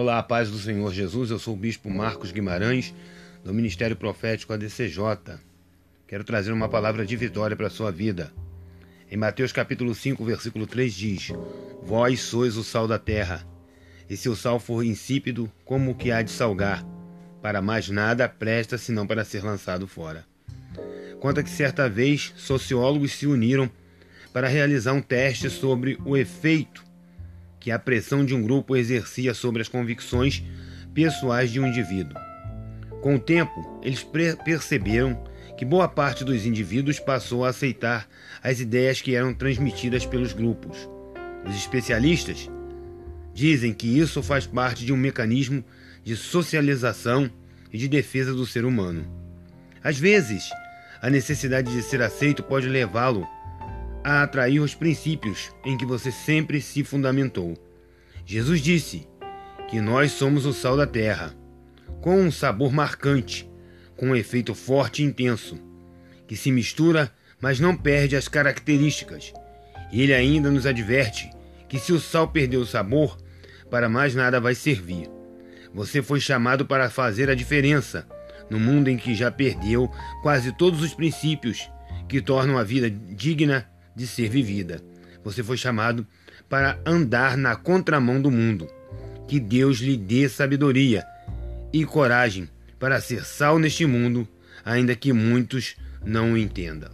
Olá, paz do Senhor Jesus. Eu sou o Bispo Marcos Guimarães, do Ministério Profético ADCJ. Quero trazer uma palavra de vitória para a sua vida. Em Mateus capítulo 5, versículo 3 diz: Vós sois o sal da terra, e se o sal for insípido, como que há de salgar? Para mais nada presta senão para ser lançado fora. Conta que certa vez sociólogos se uniram para realizar um teste sobre o efeito que a pressão de um grupo exercia sobre as convicções pessoais de um indivíduo. Com o tempo, eles perceberam que boa parte dos indivíduos passou a aceitar as ideias que eram transmitidas pelos grupos. Os especialistas dizem que isso faz parte de um mecanismo de socialização e de defesa do ser humano. Às vezes, a necessidade de ser aceito pode levá-lo a atrair os princípios em que você sempre se fundamentou. Jesus disse que nós somos o sal da terra, com um sabor marcante, com um efeito forte e intenso, que se mistura, mas não perde as características. Ele ainda nos adverte que se o sal perder o sabor, para mais nada vai servir. Você foi chamado para fazer a diferença no mundo em que já perdeu quase todos os princípios que tornam a vida digna de ser vivida. Você foi chamado para andar na contramão do mundo. Que Deus lhe dê sabedoria e coragem para ser sal neste mundo, ainda que muitos não o entendam.